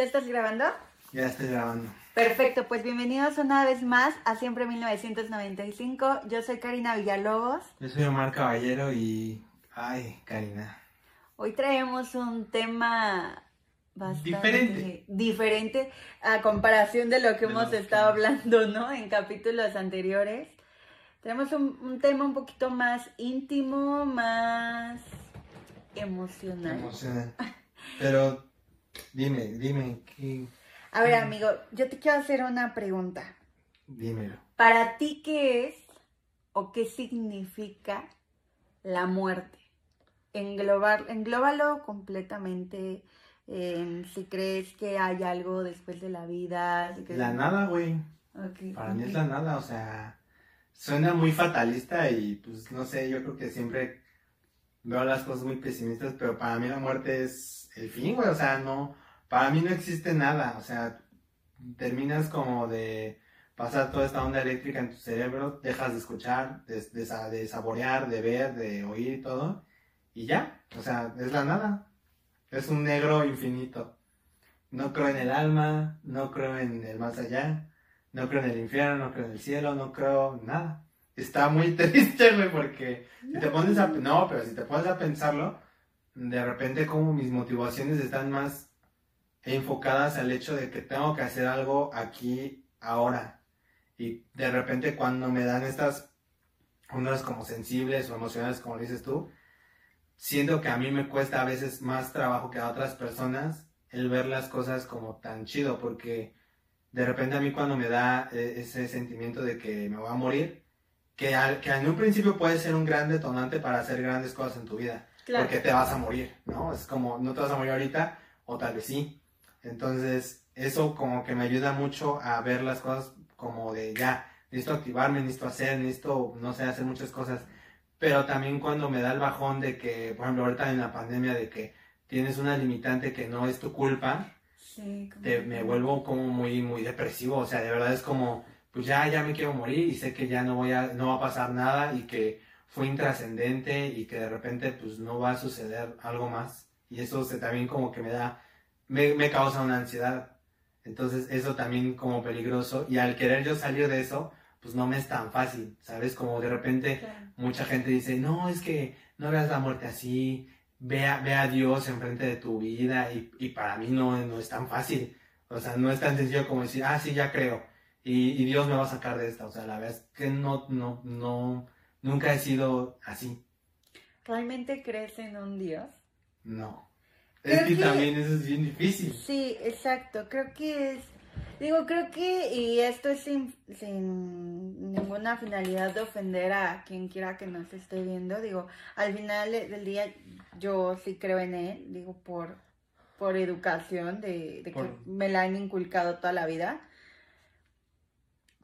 ¿Ya estás grabando? Ya estoy grabando. Perfecto, pues bienvenidos una vez más a Siempre 1995. Yo soy Karina Villalobos. Yo soy Omar Caballero y... Ay, Karina. Hoy traemos un tema bastante Diferente. diferente a comparación de lo que De hemos estado hablando, ¿no? En capítulos anteriores. Tenemos un, un tema un poquito más íntimo, más emocional. Emocionante. Pero dime, dime, ¿qué? A ver, amigo, yo te quiero hacer una pregunta. dímelo. ¿Para ti qué es o qué significa la muerte? Englobar, englóbalo completamente. en si crees que hay algo después de la vida. si La nada, güey. Ok, Para mí es la nada, o sea, suena muy fatalista y pues no sé, yo creo que siempre veo las cosas muy pesimistas, pero para mí la muerte es el fin, güey, o sea, no, para mí no existe nada, o sea, terminas como de pasar toda esta onda eléctrica en tu cerebro, dejas de escuchar, de, de sa- de saborear, de ver, de oír y todo, y ya, o sea, es la nada, es un negro infinito. No creo en el alma, no creo en el más allá, no creo en el infierno, no creo en el cielo, no creo en nada. Está muy triste, güey, porque si te pones a... No, pero si te pones a pensarlo, de repente como mis motivaciones están más enfocadas al hecho de que tengo que hacer algo aquí, ahora. Y de repente cuando me dan estas ondas como sensibles o emocionales, como dices tú, siento que a mí me cuesta a veces más trabajo que a otras personas el ver las cosas como tan chido, porque de repente a mí cuando me da eh, ese sentimiento de que me voy a morir, que, al- que en un principio puede ser un gran detonante para hacer grandes cosas en tu vida, Claro. porque te vas a morir, ¿no? Es como, no te vas a morir ahorita, o tal vez sí. Entonces, eso como que me ayuda mucho a ver las cosas como de ya, necesito activarme, necesito hacer, necesito, no sé, hacer muchas cosas. Pero también cuando me da el bajón de que, por ejemplo, ahorita en la pandemia, de que tienes una limitante que no es tu culpa, Sí, te- me vuelvo como muy, muy depresivo. O sea, de verdad es como, pues ya, ya me quiero morir y sé que ya no voy a, no va a pasar nada y que fue intrascendente y que de repente pues no va a suceder algo más. Y eso se, también como que me da, me, me causa una ansiedad. Entonces eso también como peligroso y al querer yo salir de eso, pues no me es tan fácil, ¿sabes? Como de repente Claro. mucha gente dice, no, es que no veas la muerte así, ve a, ve a Dios enfrente de tu vida y, y para mí no, no es tan fácil, o sea, no es tan sencillo como decir, ah, sí, ya creo, y, y Dios me va a sacar de esta, o sea, la verdad es que no, no, no, nunca he sido así, ¿Realmente crees en un Dios? no. Creo Es que que- también eso es bien difícil. Sí, exacto. Creo que es. Digo, creo que. Y esto es sin, sin ninguna finalidad de ofender a quien quiera que nos esté viendo. Digo, al final del día, yo sí creo en él. Digo, por, por educación, de, de que me la han inculcado toda la vida.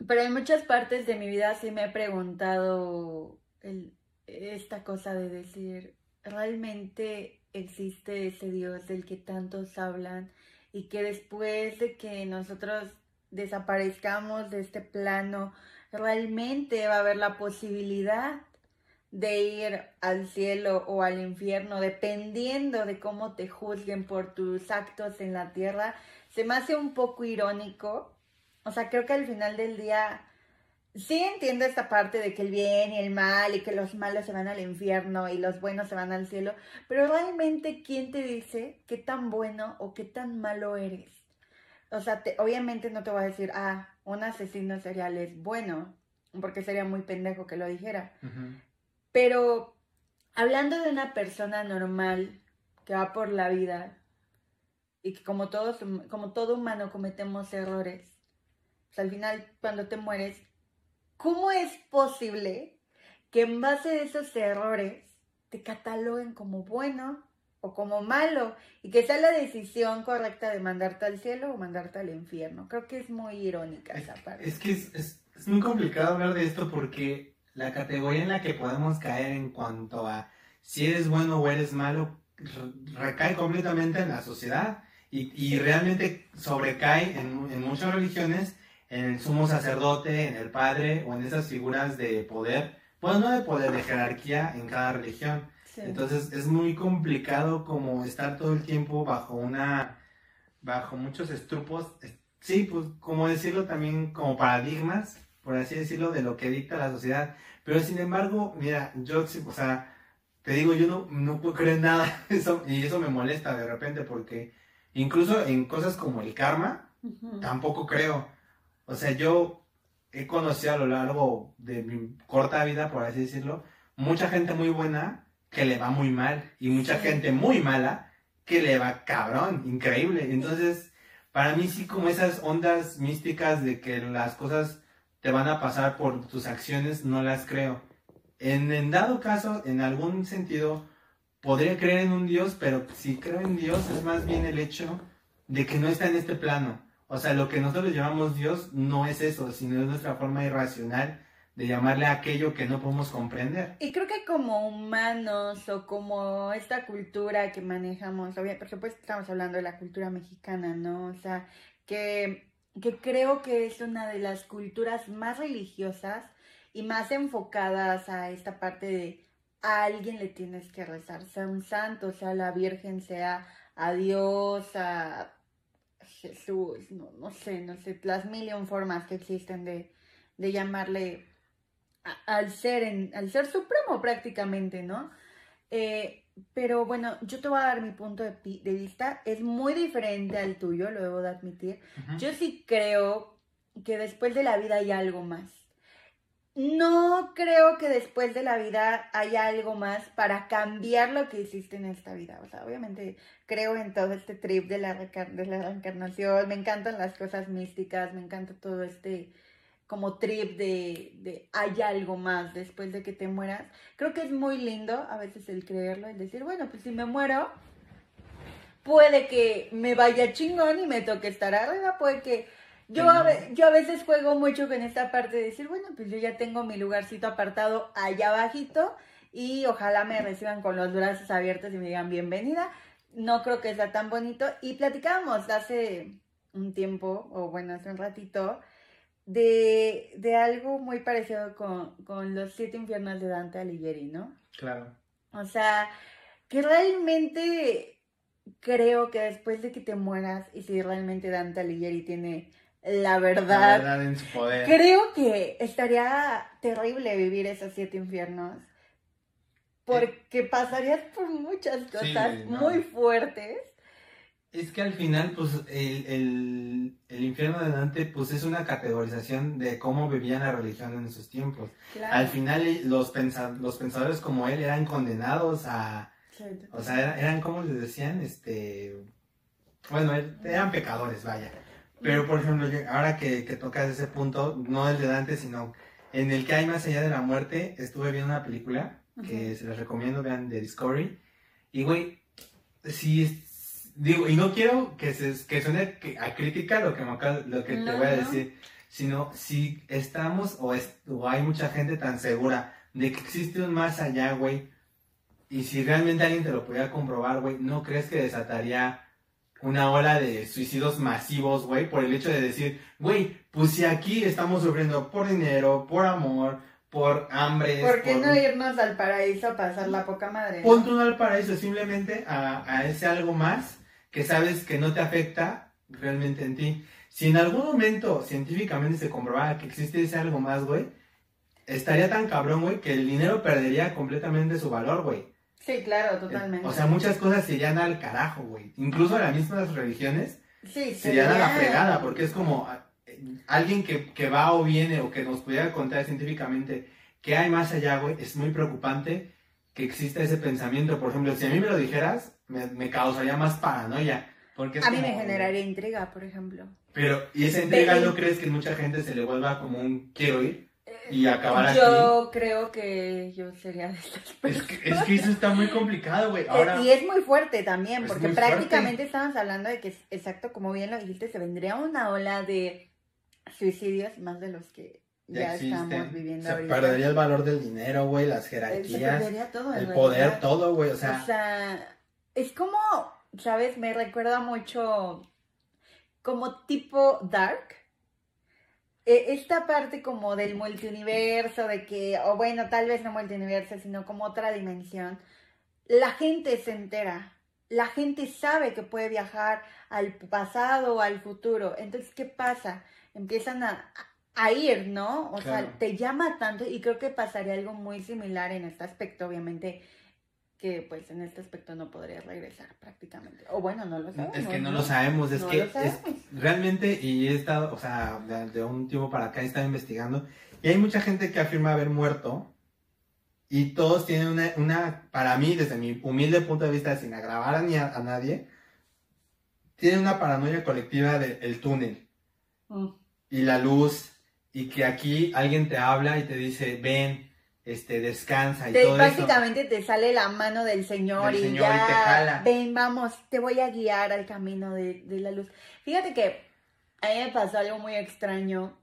Pero en muchas partes de mi vida sí me he preguntado el- esta cosa de decir, ¿realmente existe ese Dios del que tantos hablan y que después de que nosotros desaparezcamos de este plano, realmente va a haber la posibilidad de ir al cielo o al infierno, dependiendo de cómo te juzguen por tus actos en la tierra? Se me hace un poco irónico. O sea, creo que al final del día sí entiendo esta parte de que el bien y el mal y que los malos se van al infierno y los buenos se van al cielo, pero realmente ¿quién te dice qué tan bueno o qué tan malo eres? O sea, te- obviamente no te voy a decir, ah, un asesino serial es bueno, porque sería muy pendejo que lo dijera. Pero hablando de una persona normal que va por la vida y que como todos, como todo humano cometemos errores, al final cuando te mueres, ¿cómo es posible que en base a esos errores te cataloguen como bueno o como malo y que sea la decisión correcta de mandarte al cielo o mandarte al infierno? Creo que es muy irónica esa parte. Es que es, es- es muy complicado hablar de esto porque la categoría en la que podemos caer en cuanto a si eres bueno o eres malo re- recae completamente en la sociedad y, y realmente sobrecae en, en muchas religiones en el sumo sacerdote, en el padre o en esas figuras de poder, bueno, no de poder, de jerarquía en cada religión. Sí. Entonces es muy complicado como estar todo el tiempo bajo una bajo muchos estrupos, sí, pues como decirlo también como paradigmas, por así decirlo, de lo que dicta la sociedad. Pero sin embargo, mira, yo, o sea, te digo, yo no, no puedo creer nada, eso, y eso me molesta de repente porque incluso en cosas como el karma, tampoco creo. O sea, yo he conocido a lo largo de mi corta vida, por así decirlo, mucha gente muy buena que le va muy mal y mucha gente muy mala que le va cabrón, increíble. Entonces, para mí sí como esas ondas místicas de que las cosas te van a pasar por tus acciones, no las creo. En, en dado caso, en algún sentido, podría creer en un Dios, pero si creo en Dios es más bien el hecho de que no está en este plano. O sea, lo que nosotros llamamos Dios no es eso, sino es nuestra forma irracional de llamarle a aquello que no podemos comprender. Y creo que como humanos o como esta cultura que manejamos, por supuesto estamos hablando de la cultura mexicana, ¿no? O sea, que, que creo que es una de las culturas más religiosas y más enfocadas a esta parte de a alguien le tienes que rezar, sea un santo, sea la Virgen, sea a Dios, a Jesús, no, no sé, no sé, las millón formas que existen de, llamarle al ser, en, al ser supremo prácticamente, ¿no? Eh, pero bueno, yo te voy a dar mi punto de, vista, es muy diferente al tuyo, lo debo de admitir. Yo sí creo que después de la vida hay algo más. No creo que después de la vida haya algo más para cambiar lo que hiciste en esta vida. O sea, obviamente creo en todo este trip de la, de la reencarnación. Me encantan las cosas místicas, me encanta todo este como trip de, de hay algo más después de que te mueras. Creo que es muy lindo a veces el creerlo, el decir, bueno, pues si me muero, puede que me vaya chingón y me toque estar arriba, puede que yo a, yo a veces juego mucho con esta parte de decir, bueno, pues yo ya tengo mi lugarcito apartado allá abajito y ojalá me reciban con los brazos abiertos y me digan bienvenida. No creo que sea tan bonito. Y platicábamos hace un tiempo, o bueno, hace un ratito, de, de algo muy parecido con, con, los siete infiernos de Dante Alighieri, ¿no? Claro. O sea, que realmente creo que después de que te mueras y si realmente Dante Alighieri tiene la verdad, en su poder. creo que estaría terrible vivir esos siete infiernos. Porque pasarías por muchas cosas muy fuertes. Es que al final, pues, el, infierno de Dante, pues, es una categorización de cómo vivían la religión en esos tiempos. Al final, eh, los, los pensadores como él eran condenados a... O sea, eran, como les decían, este... Bueno, eran pecadores, vaya. Pero, por ejemplo, ahora que, que tocas ese punto, no el de Dante, sino en el que hay más allá de la muerte, estuve viendo una película que se les recomiendo, vean, de Discovery. Y, güey, si digo, y no quiero que, se, que suene a crítica lo que, lo que te voy a decir, sino si estamos o, o hay mucha gente tan segura de que existe un más allá, güey, y si realmente alguien te lo pudiera comprobar, güey, ¿no crees que desataría una ola de suicidios masivos, güey, por el hecho de decir, güey, pues si aquí estamos sufriendo por dinero, por amor, por hambre. ¿Por qué no irnos al paraíso a pasar la poca madre? Ponte uno al paraíso, simplemente a, a, ese algo más que sabes que no te afecta realmente en ti. Si en algún momento científicamente se comprobara que existe ese algo más, güey, estaría tan cabrón, güey, que el dinero perdería completamente su valor, güey. Sí, claro, totalmente. O sea, muchas cosas se irían al carajo, güey. Incluso las mismas religiones sí, se irían a la fregada, porque es como alguien que, que, va o viene o que nos pudiera contar científicamente qué hay más allá, güey, es muy preocupante que exista ese pensamiento. Por ejemplo, si a mí me lo dijeras, me, me causaría más paranoia. Porque a mí me generaría intriga, por ejemplo. Pero, ¿y esa intriga no crees que mucha gente se le vuelva como un quiero ir? Y acabar yo creo que yo sería de estas personas. Es que, es que eso está muy complicado, güey. Ahora, y es muy fuerte también, porque prácticamente estamos hablando de que, exacto, como bien lo dijiste, se vendría una ola de suicidios más de los que ya, estamos viviendo se perdería el valor del dinero, güey, las jerarquías. Todo, el poder, todo, güey, o sea. O sea, es como, ¿sabes? Me recuerda mucho como tipo Dark esta parte como del multiuniverso, de que, o bueno, tal vez no multiuniverso, sino como otra dimensión, la gente se entera la gente sabe que puede viajar al pasado o al futuro. Entonces, ¿qué pasa? Empiezan a, a ir, ¿no? O Claro. sea, te llama tanto y creo que pasaría algo muy similar en este aspecto, obviamente, que pues en este aspecto no podría regresar prácticamente. O bueno, no lo sabemos. Es que no lo sabemos, es No que lo es- sabemos. realmente, y he estado, o sea, de, de un tiempo para acá he estado investigando, y hay mucha gente que afirma haber muerto, y todos tienen una, una para mí, desde mi humilde punto de vista, sin agravar a, ni a, a nadie, tienen una paranoia colectiva del túnel Mm. y la luz, y que aquí alguien te habla y te dice, ven, este, descansa, y Te- todo eso. prácticamente te sale la mano del Señor, Del y Señor y ya, te jala. ven, vamos, te voy a guiar al camino de, de la luz. Fíjate que a mí me pasó algo muy extraño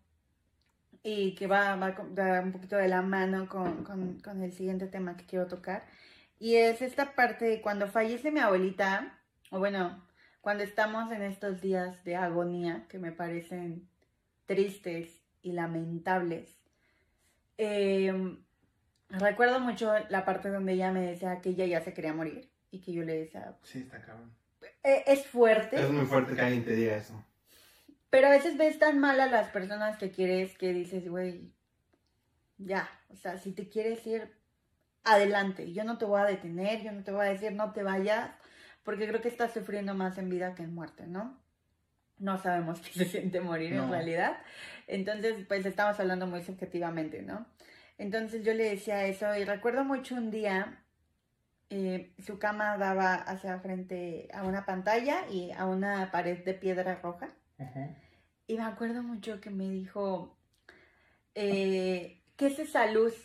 y que va, va va un poquito de la mano con, con- con el siguiente tema que quiero tocar. Y es esta parte de cuando fallece mi abuelita, o bueno, cuando estamos en estos días de agonía que me parecen tristes y lamentables. Eh, recuerdo mucho la parte donde ella me decía que ella ya se quería morir y que yo le decía, Sí, está cabrón. "Eh, es fuerte, Es muy fuerte que alguien te diga eso. pero a veces ves tan mal a las personas que quieres que dices, güey, ya, o sea, si te quieres ir, adelante, yo no te voy a detener, yo no te voy a decir no te vayas, porque creo que estás sufriendo más en vida que en muerte, ¿no? No sabemos qué se siente morir en realidad, entonces pues estamos hablando muy subjetivamente, ¿no? Entonces yo le decía eso y recuerdo mucho un día, eh, su cama daba hacia frente a una pantalla y a una pared de piedra roja. Y me acuerdo mucho que me dijo, eh, ¿qué es esa luz?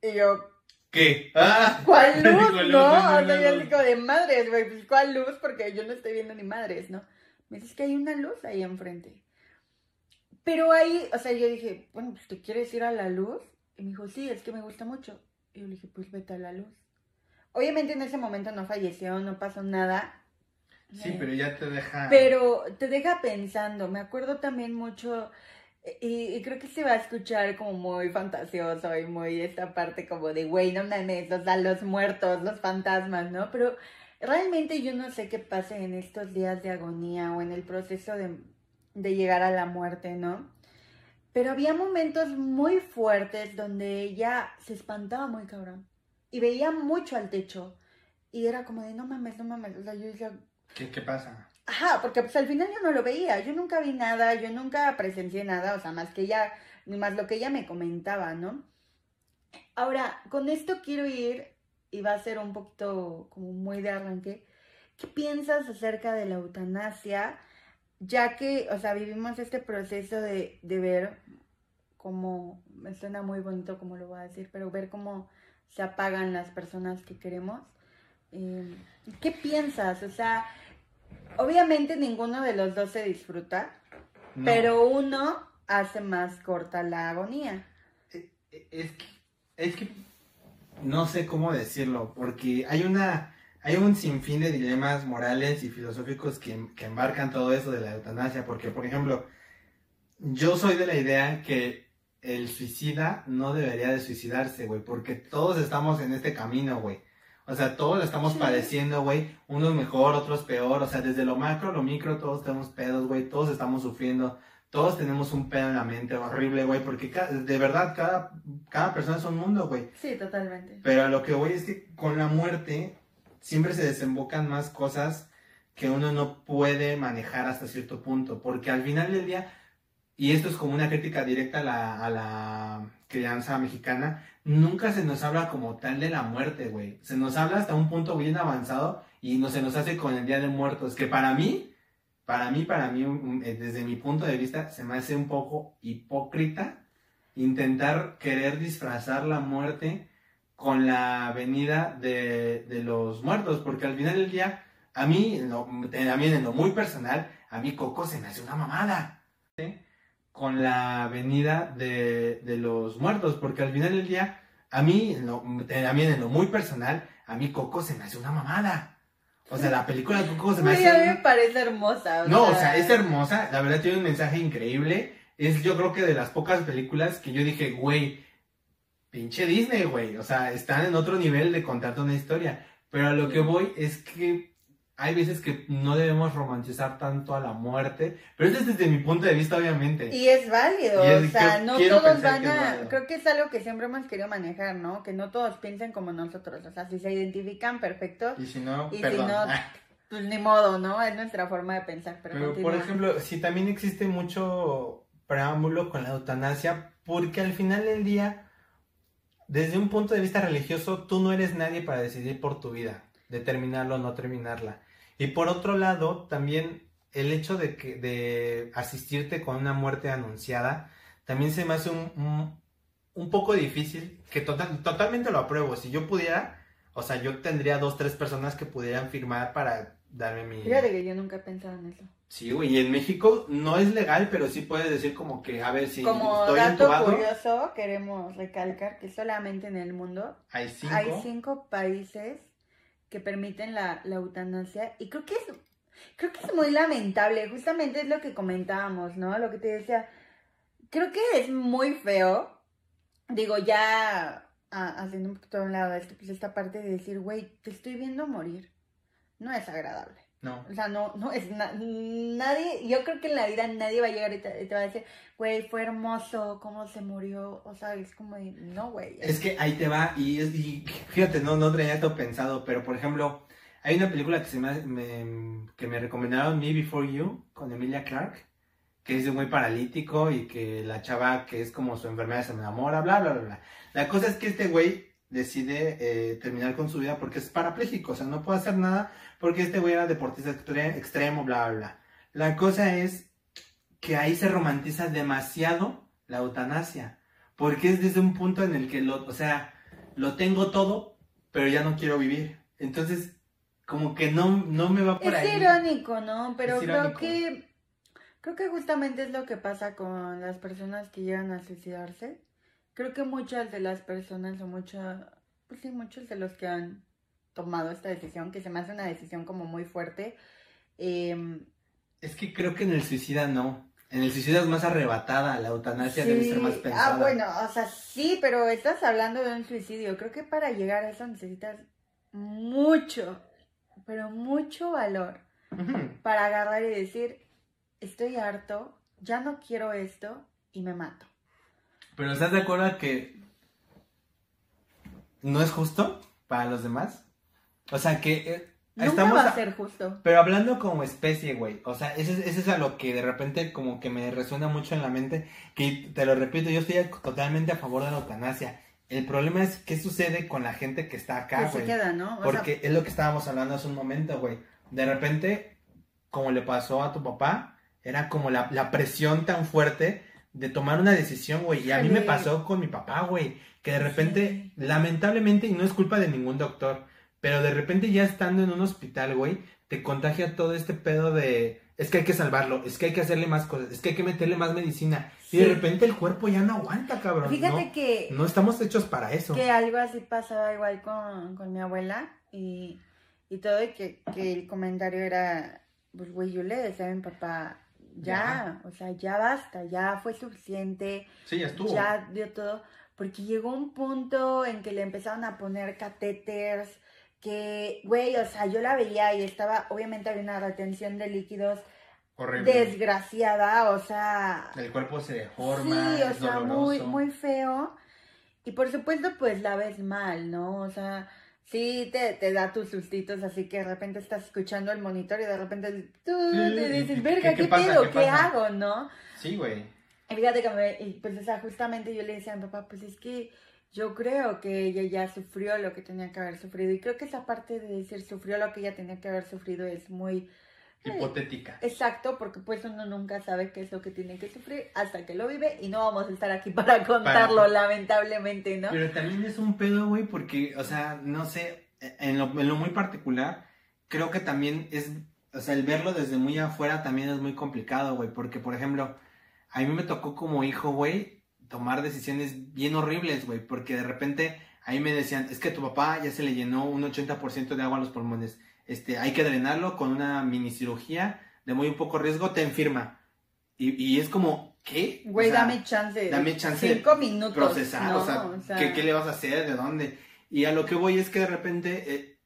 Y yo, ¿Qué? ¡Ah! ¿cuál luz? luz, No, luz, o sea, yo digo de madres, güey, pues ¿cuál luz? Porque yo no estoy viendo ni madres, ¿no? Me dices que hay una luz ahí enfrente. Pero ahí, o sea, yo dije, bueno, pues ¿te quieres ir a la luz? Y me dijo, sí, es que me gusta mucho. Y yo le dije, pues vete a la luz. Obviamente en ese momento no falleció, no pasó nada. Sí, Eh, pero ya te deja. pero te deja pensando. Me acuerdo también mucho, y, y creo que se va a escuchar como muy fantasioso y muy esta parte como de, güey, no mames, o sea, los muertos, los fantasmas, ¿no? Pero realmente yo no sé qué pase en estos días de agonía o en el proceso de, de llegar a la muerte, ¿no? Pero había momentos muy fuertes donde ella se espantaba muy cabrón y veía mucho al techo y era como de, no mames, no mames, o sea, yo decía, ¿Qué, qué pasa? Ajá, porque pues al final yo no lo veía, yo nunca vi nada, yo nunca presencié nada, o sea, más que ella, más lo que ella me comentaba, ¿no? Ahora, con esto quiero ir, y va a ser un poquito como muy de arranque, ¿qué piensas acerca de la eutanasia? Ya que, o sea, vivimos este proceso de, de ver cómo, me suena muy bonito como lo voy a decir, pero ver cómo se apagan las personas que queremos. Eh, ¿Qué piensas? O sea, obviamente ninguno de los dos se disfruta, No. pero uno hace más corta la agonía. Es que, es que no sé cómo decirlo, porque hay una, hay un sinfín de dilemas morales y filosóficos que, que embarcan todo eso de la eutanasia, porque por ejemplo, yo soy de la idea que el suicida no debería de suicidarse, güey, porque todos estamos en este camino, güey. O sea, todos lo estamos Sí. padeciendo, güey. Unos mejor, otros peor. O sea, desde lo macro a lo micro, todos tenemos pedos, güey. Todos estamos sufriendo. Todos tenemos un pedo en la mente horrible, güey. Porque de verdad, cada, cada persona es un mundo, güey. Sí, totalmente. Pero a lo que voy es que con la muerte siempre se desembocan más cosas que uno no puede manejar hasta cierto punto. Porque al final del día, y esto es como una crítica directa a la, crianza mexicana, nunca se nos habla como tal de la muerte, güey. Se nos habla hasta un punto bien avanzado y no se nos hace con el Día de Muertos, que para mí, para mí, para mí, eh, desde mi punto de vista, se me hace un poco hipócrita intentar querer disfrazar la muerte con la venida de, de los muertos, porque al final del día, a mí, en lo- también en lo muy personal, a mí Coco se me hace una mamada. ¿sí? Con la venida de, de los muertos, porque al final del día, a mí, en lo- también en lo muy personal, a mí Coco se me hace una mamada. O sea, la película de Coco se me Güey, hace... a mí me parece hermosa. no, o sea, es hermosa, la verdad tiene un mensaje increíble. Es yo creo que de las pocas películas que yo dije, güey, pinche Disney, güey. O sea, están en otro nivel de contarte una historia. Pero a lo que voy es que hay veces que no debemos romantizar tanto a la muerte, pero eso es desde mi punto de vista, obviamente. Y es válido, o sea, no todos van a... Creo que es algo que siempre hemos querido manejar, ¿no? Que no todos piensen como nosotros, o sea, si se identifican, perfecto. Y si no, y si no, pues ni modo, ¿no? Es nuestra forma de pensar, pero, pero por ejemplo, si también existe mucho preámbulo con la eutanasia, porque al final del día, desde un punto de vista religioso, tú no eres nadie para decidir por tu vida, determinarlo o no terminarla y por otro lado, también el hecho de, que, de asistirte con una muerte anunciada, también se me hace un, un, poco difícil, que total, totalmente lo apruebo. Si yo pudiera, o sea, yo tendría dos, tres personas que pudieran firmar para darme mi... Fíjate que yo nunca he pensado en eso. Sí, güey, y en México no es legal, pero sí puedes decir como que, a ver, si como estoy dato curioso, queremos recalcar que solamente en el mundo hay cinco, hay cinco países que permiten la, eutanasia y creo que es creo que es muy lamentable, justamente es lo que comentábamos, ¿no? Lo que te decía, creo que es muy feo, digo, ya haciendo un poquito a un lado esto, pues esta parte de decir, güey, te estoy viendo morir, no es agradable. No. O sea, no, no es nadie, yo creo que en la vida nadie va a llegar y te, va a decir, güey, fue hermoso cómo se murió. O sea, es como, no, güey. Es que ahí te va, y, es, fíjate, no, no tenía todo pensado, pero por ejemplo, hay una película que se me, que me recomendaron, Me Before You, con Emilia Clarke, que es muy paralítico y que la chava que es como su enfermedad se enamora, bla, bla, bla, bla. La cosa es que este güey decide eh, terminar con su vida porque es parapléjico, o sea, no puede hacer nada porque este güey era deportista extremo, bla, bla, bla. La cosa es que ahí se romantiza demasiado la eutanasia, porque es desde un punto en el que lo, o sea, lo tengo todo, pero ya no quiero vivir. Entonces, como que no, no me va por es ahí. Es irónico, ¿no? Pero creo que creo que justamente es lo que pasa con las personas que llegan a suicidarse. Creo que muchas de las personas o muchas, pues sí, muchos de los que han tomado esta decisión, que se me hace una decisión como muy fuerte. Em, es que creo que en el suicida no. En el suicida es más arrebatada, la eutanasia debe ser más ah, pensada. Ah, bueno, o sea, sí, pero estás hablando de un suicidio. Creo que para llegar a eso necesitas mucho, pero mucho valor para agarrar y decir, estoy harto, ya no quiero esto y me mato. Pero ¿estás de acuerdo que no es justo para los demás? O sea, que... Eh, Nunca estamos va a ser justo. Pero hablando como especie, güey. O sea, eso, eso, es a lo que de repente como que me resuena mucho en la mente. Que te lo repito, yo estoy totalmente a favor de la eutanasia. El problema es qué sucede con la gente que está acá, güey. se queda, ¿no? Porque es lo que estábamos hablando hace un momento, güey. De repente, como le pasó a tu papá, era como la, la presión tan fuerte de tomar una decisión, güey. Y a mí me pasó con mi papá, güey. Que de repente, lamentablemente, y no es culpa de ningún doctor, pero de repente ya estando en un hospital, güey, te contagia todo este pedo de es que hay que salvarlo, es que hay que hacerle más cosas, es que hay que meterle más medicina. Y de repente el cuerpo ya no aguanta, cabrón. Fíjate que... No estamos hechos para eso. Que algo así pasaba igual con, mi abuela y, y todo, y que, el comentario era, pues güey, yo le decía a mi papá, ya, o sea, ya basta, ya fue suficiente. Sí, ya estuvo. Ya dio todo, porque llegó un punto en que le empezaron a poner catéteres, que, güey, o sea, yo la veía y estaba, obviamente había una retención de líquidos Horrible. desgraciada, o sea... El cuerpo se deforma, Sí, o sea, muy, muy feo. Y por supuesto, pues la ves mal, ¿no? O sea, sí te, te da tus sustitos, así que de repente estás escuchando el monitor y de repente tú te dices, verga, ¿qué, pedo? ¿Qué, hago, no? Sí, güey. Y fíjate que me, y pues, o sea, justamente yo le decía a mi papá, pues es que yo creo que ella ya sufrió lo que tenía que haber sufrido. Y creo que esa parte de decir sufrió lo que ella tenía que haber sufrido es muy... Eh, Hipotética. exacto, porque pues uno nunca sabe qué es lo que tiene que sufrir hasta que lo vive y no vamos a estar aquí para contarlo, lamentablemente, ¿no? Pero también es un pedo, güey, porque, o sea, no sé, en lo, en lo muy particular, creo que también es, o sea, el verlo desde muy afuera también es muy complicado, güey, porque, por ejemplo, a mí me tocó como hijo, güey, tomar decisiones bien horribles, güey, porque de repente ahí me decían, es que tu papá ya se le llenó un 80% de agua a los pulmones, este, hay que drenarlo con una mini cirugía de muy poco riesgo, te enferma. Y, es como, ¿qué? Güey, dame chance. Dame chance. Cinco minutos. Procesar, o, sea, ¿qué, le vas a hacer? ¿De dónde? Y a lo que voy es que de repente, eh,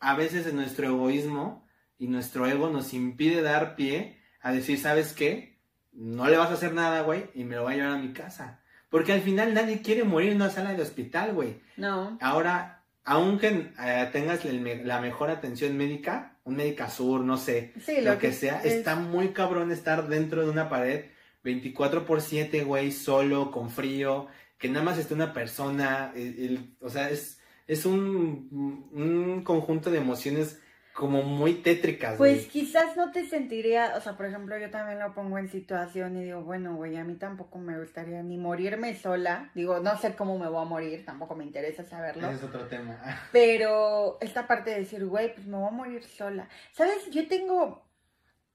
a veces en nuestro egoísmo y nuestro ego nos impide dar pie a decir, ¿sabes qué? No le vas a hacer nada, güey, y me lo voy a llevar a mi casa. Porque al final nadie quiere morir en una sala de hospital, güey. No. Ahora, aunque eh, tengas el la mejor atención médica, un médica sur, no sé, Sí, lo, lo que, que sea, es- está muy cabrón estar dentro de una pared 24 por 7, güey, solo, con frío, que nada más esté una persona, el- el- o sea, es, es un, un conjunto de emociones como muy tétricas, Pues güey. quizás no te sentiría, o sea, por ejemplo, yo también lo pongo en situación y digo, bueno, güey, a mí tampoco me gustaría ni morirme sola. Digo, no sé cómo me voy a morir, tampoco me interesa saberlo. Ese es otro tema. Pero esta parte de decir, güey, pues me voy a morir sola. ¿Sabes? Yo tengo.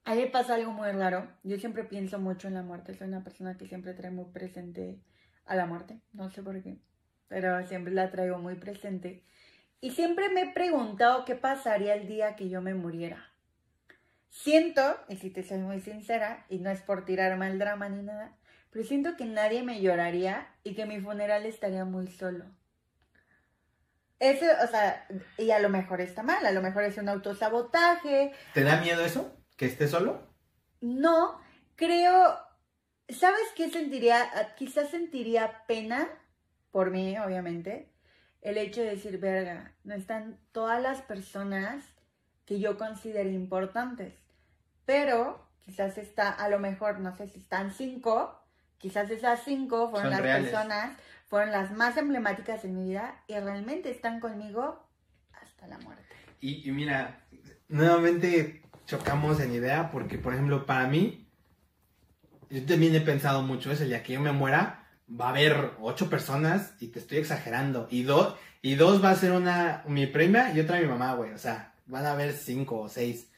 A mí me pasa algo muy raro. Yo siempre pienso mucho en la muerte. Soy una persona que siempre trae muy presente a la muerte. No sé por qué. Pero siempre la traigo muy presente. Y siempre me he preguntado qué pasaría el día que yo me muriera. Siento, y si te soy muy sincera, y no es por tirarme al drama ni nada, pero siento que nadie me lloraría y que mi funeral estaría muy solo. Eso, o sea, y a lo mejor está mal, a lo mejor es un autosabotaje. ¿Te da miedo eso? ¿Que estés solo? No, creo, ¿sabes qué sentiría? Ah, Quizás sentiría pena por mí, obviamente, el hecho de decir, verga, no están todas las personas que yo considero importantes, pero quizás está, a lo mejor, no sé si están cinco, quizás esas cinco fueron Son las reales. personas, fueron las más emblemáticas en mi vida y realmente están conmigo hasta la muerte. Y, y mira, nuevamente chocamos en idea porque, por ejemplo, para mí, yo también he pensado mucho eso, el día que yo me muera, va a haber ocho personas y te estoy exagerando. Y dos, y dos va a ser una, mi prima y otra mi mamá, güey. O sea, van a haber cinco o seis.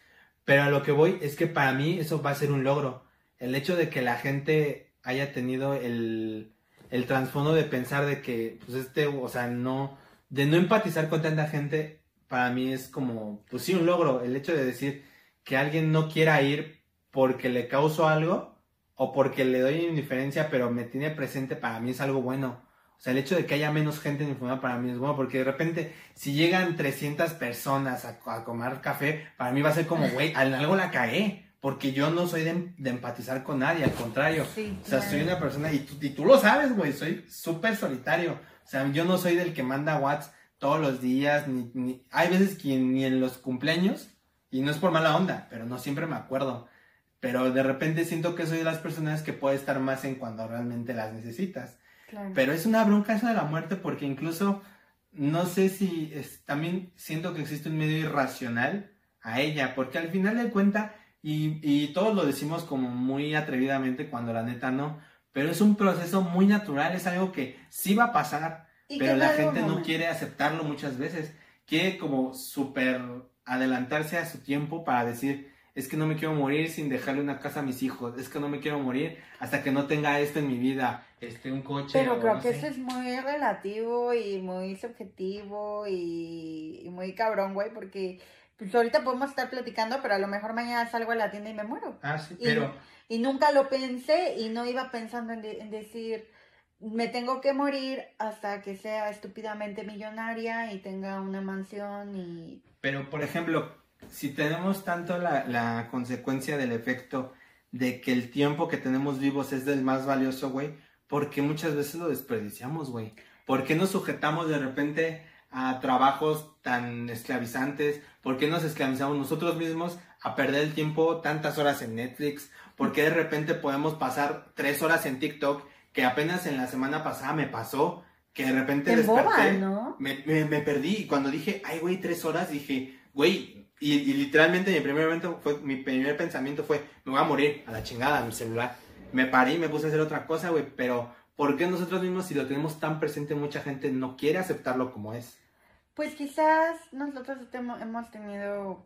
Pero a lo que voy es que para mí eso va a ser un logro. El hecho de que la gente haya tenido el, el trasfondo de pensar de que, pues este, o sea, no, de no empatizar con tanta gente, para mí es como, pues sí, un logro. El hecho de decir que alguien no quiera ir porque le causo algo o porque le doy indiferencia, pero me tiene presente, para mí es algo bueno. O sea, el hecho de que haya menos gente en mi funeral para mí es bueno, porque de repente, si llegan 300 personas a, a comer café, para mí va a ser como, güey, algo la cagué, porque yo no soy de, de empatizar con nadie, al contrario. Sí, O sea, soy una persona, y tú, y tú lo sabes, güey, soy súper solitario. O sea, yo no soy del que manda WhatsApp todos los días, ni, ni- hay veces que ni en los cumpleaños, y no es por mala onda, pero no siempre me acuerdo. Pero de repente siento que soy de las personas que puede estar más en cuando realmente las necesitas. Claro. Pero es una bronca eso de la muerte porque incluso no sé si es- también siento que existe un medio irracional a ella, porque al final de cuenta, y, y todos lo decimos como muy atrevidamente cuando la neta no, pero es un proceso muy natural, es algo que sí va a pasar, pero la gente no quiere aceptarlo muchas veces, quiere como súper adelantarse a su tiempo para decir, es que no me quiero morir sin dejarle una casa a mis hijos, es que no me quiero morir hasta que no tenga esto en mi vida, este, un coche. Pero o creo no que sé. eso es muy relativo y muy subjetivo y, y muy cabrón, güey, porque pues ahorita podemos estar platicando, pero a lo mejor mañana salgo a la tienda y me muero. Ah, sí, Y- pero... Y nunca lo pensé y no iba pensando en, de- en decir, me tengo que morir hasta que sea estúpidamente millonaria y tenga una mansión y... Pero, por ejemplo, si tenemos tanto la, la consecuencia del efecto de que el tiempo que tenemos vivos es del más valioso, güey, ¿por qué muchas veces lo desperdiciamos, güey? ¿Por qué nos sujetamos de repente a trabajos tan esclavizantes? ¿Por qué nos esclavizamos nosotros mismos a perder el tiempo tantas horas en Netflix? ¿Por qué de repente podemos pasar tres horas en TikTok? Que apenas en la semana pasada me pasó, que de repente Te desperté emboba, ¿no? me, me, me perdí y cuando dije, ay, güey, tres horas, dije, güey, y, y literalmente mi primer momento fue, mi primer pensamiento fue, me voy a morir a la chingada mi celular. Me paré y me puse a hacer otra cosa, güey, pero ¿por qué nosotros mismos, si lo tenemos tan presente, mucha gente no quiere aceptarlo como es? Pues quizás nosotros hemos tenido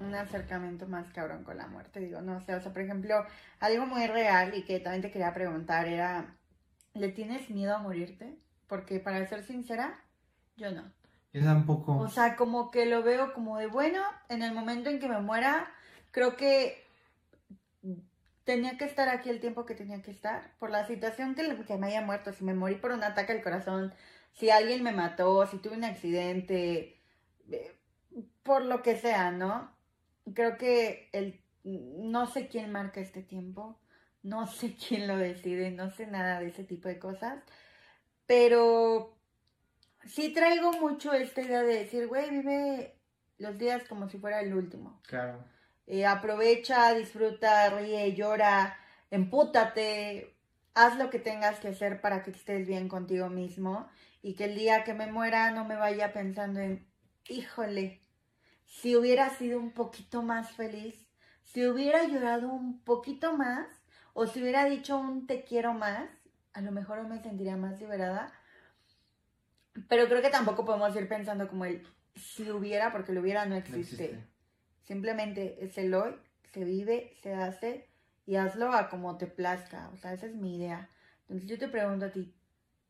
un acercamiento más cabrón con la muerte, digo, no sé, o sea, por ejemplo, algo muy real y que también te quería preguntar era, ¿le tienes miedo a morirte? Porque para ser sincera, yo no. Yo tampoco. O sea, como que lo veo como de, bueno, en el momento en que me muera, creo que tenía que estar aquí el tiempo que tenía que estar, por la situación que, me haya muerto, si me morí por un ataque al corazón, si alguien me mató, si tuve un accidente, eh, por lo que sea, ¿no? Creo que el, no sé quién marca este tiempo, no sé quién lo decide, no sé nada de ese tipo de cosas, pero sí traigo mucho esta idea de decir, güey, vive los días como si fuera el último. Claro. Eh, aprovecha, disfruta, ríe, llora, empútate, haz lo que tengas que hacer para que estés bien contigo mismo y que el día que me muera no me vaya pensando en, híjole, si hubiera sido un poquito más feliz, si hubiera llorado un poquito más o si hubiera dicho un te quiero más, a lo mejor me sentiría más liberada. Pero creo que tampoco podemos ir pensando como el si hubiera, porque lo hubiera no existe. No existe. Simplemente es el hoy, se vive, se hace y hazlo a como te plazca. O sea, esa es mi idea. Entonces yo te pregunto a ti,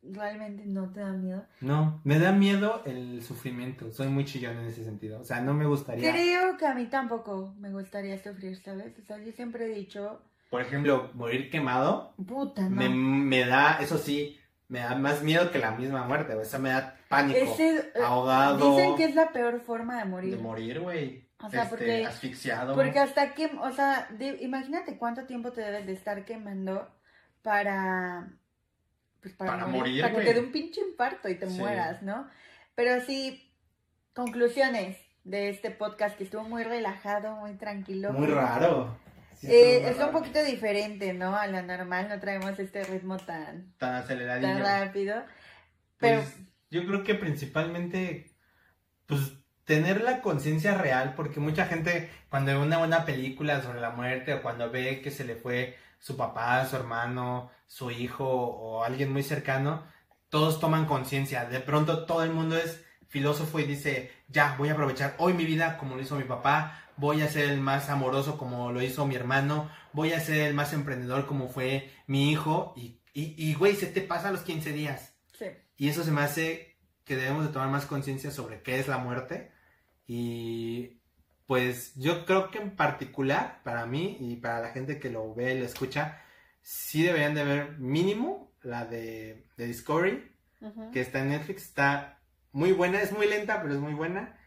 ¿realmente no te da miedo? No, me da miedo el sufrimiento. Soy muy chillón en ese sentido. O sea, no me gustaría. Creo que a mí tampoco me gustaría sufrir, ¿sabes? O sea, yo siempre he dicho, Por ejemplo, morir quemado puta, no. me, me da, eso sí, me da más miedo que la misma muerte. O sea, me da pánico. Ese, eh, ahogado. Dicen que es la peor forma de morir. De morir, güey. O sea, Este, porque- asfixiado. Porque hasta que, o sea, de- imagínate cuánto tiempo te debes de estar quemando para, pues para, Para morir, morir, para que te dé un pinche infarto y te Sí. mueras, ¿no? Pero sí, conclusiones de este podcast que estuvo muy relajado, muy tranquilo. Muy raro. Eh, es un poquito diferente, ¿no? A lo normal, no traemos este ritmo tan, Tan aceleradillo. tan rápido. Pero, Pues, yo creo que principalmente, pues, tener la conciencia real, porque mucha gente cuando ve una buena película sobre la muerte o cuando ve que se le fue su papá, su hermano, su hijo o alguien muy cercano, todos toman conciencia. De pronto todo el mundo es filósofo y dice, ya, voy a aprovechar hoy mi vida como lo hizo mi papá, voy a ser el más amoroso como lo hizo mi hermano, voy a ser el más emprendedor como fue mi hijo y, y, y güey, se te pasa a los 15 días. sí. Y eso se me hace que debemos de tomar más conciencia sobre qué es la muerte. Y pues yo creo que en particular, para mí y para la gente que lo ve y lo escucha, sí deberían de ver mínimo la de, de Discovery, que está en Netflix. Está muy buena, es muy lenta, pero es muy buena.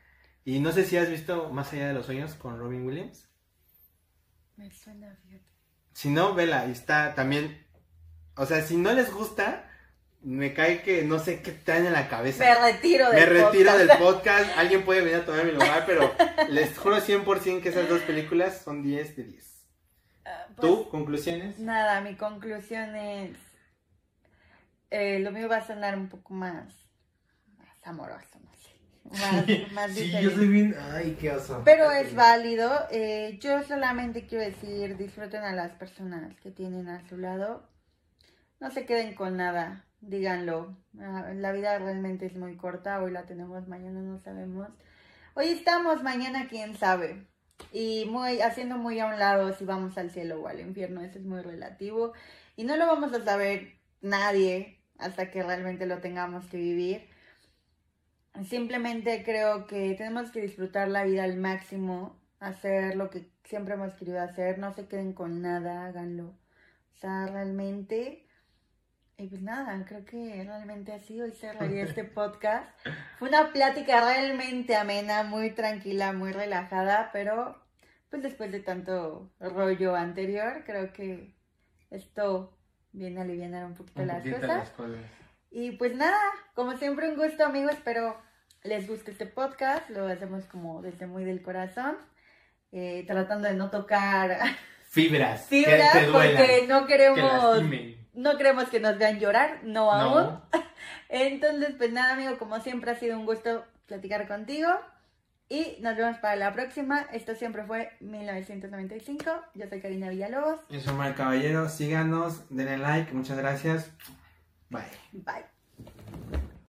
Y no sé si has visto Más allá de los sueños con Robin Williams. Me suena, fíjate. Si no, vela, y está también... O sea, si no les gusta, me cae que no sé qué traen en la cabeza. Me retiro del Me retiro podcast. del podcast. Alguien puede venir a tomar mi lugar, pero les juro 100% que esas dos películas son 10 de 10. Ah, pues, ¿Tú? ¿Conclusiones? Nada, mi conclusión es. eh, lo mío va a sonar un poco más. más amoroso, Más, más diferente. bien. Ay, qué oso. Pero es válido. eh, yo solamente quiero decir: disfruten a las personas que tienen a su lado. No se queden con nada. Díganlo. Ah, la vida realmente es muy corta. Hoy la tenemos, mañana no sabemos. Hoy estamos, mañana quién sabe. Y muy, haciendo muy a un lado si vamos al cielo o al infierno. Eso es muy relativo. Y no lo vamos a saber nadie hasta que realmente lo tengamos que vivir. Simplemente creo que tenemos que disfrutar la vida al máximo, hacer lo que siempre hemos querido hacer, no se queden con nada, háganlo. O sea, realmente, y pues nada, creo que realmente así hoy cerraría este podcast. Fue una plática realmente amena, muy tranquila, muy relajada, pero pues después de tanto rollo anterior, creo que esto viene a aliviar un poquito Un las poquito cosas. las cosas. Y pues nada, como siempre un gusto amigos, espero les guste este podcast, lo hacemos como desde muy del corazón, eh, tratando de no tocar Fibras. fibras que te duelan, porque no que queremos, lastimen. no queremos que nos vean llorar, no No. aún. Entonces pues nada amigo, como siempre ha sido un gusto platicar contigo y nos vemos para la próxima. Esto siempre fue 1995, yo soy Karina Villalobos, Yo soy Omar Caballero, síganos, denle like, muchas gracias. Bye. bye.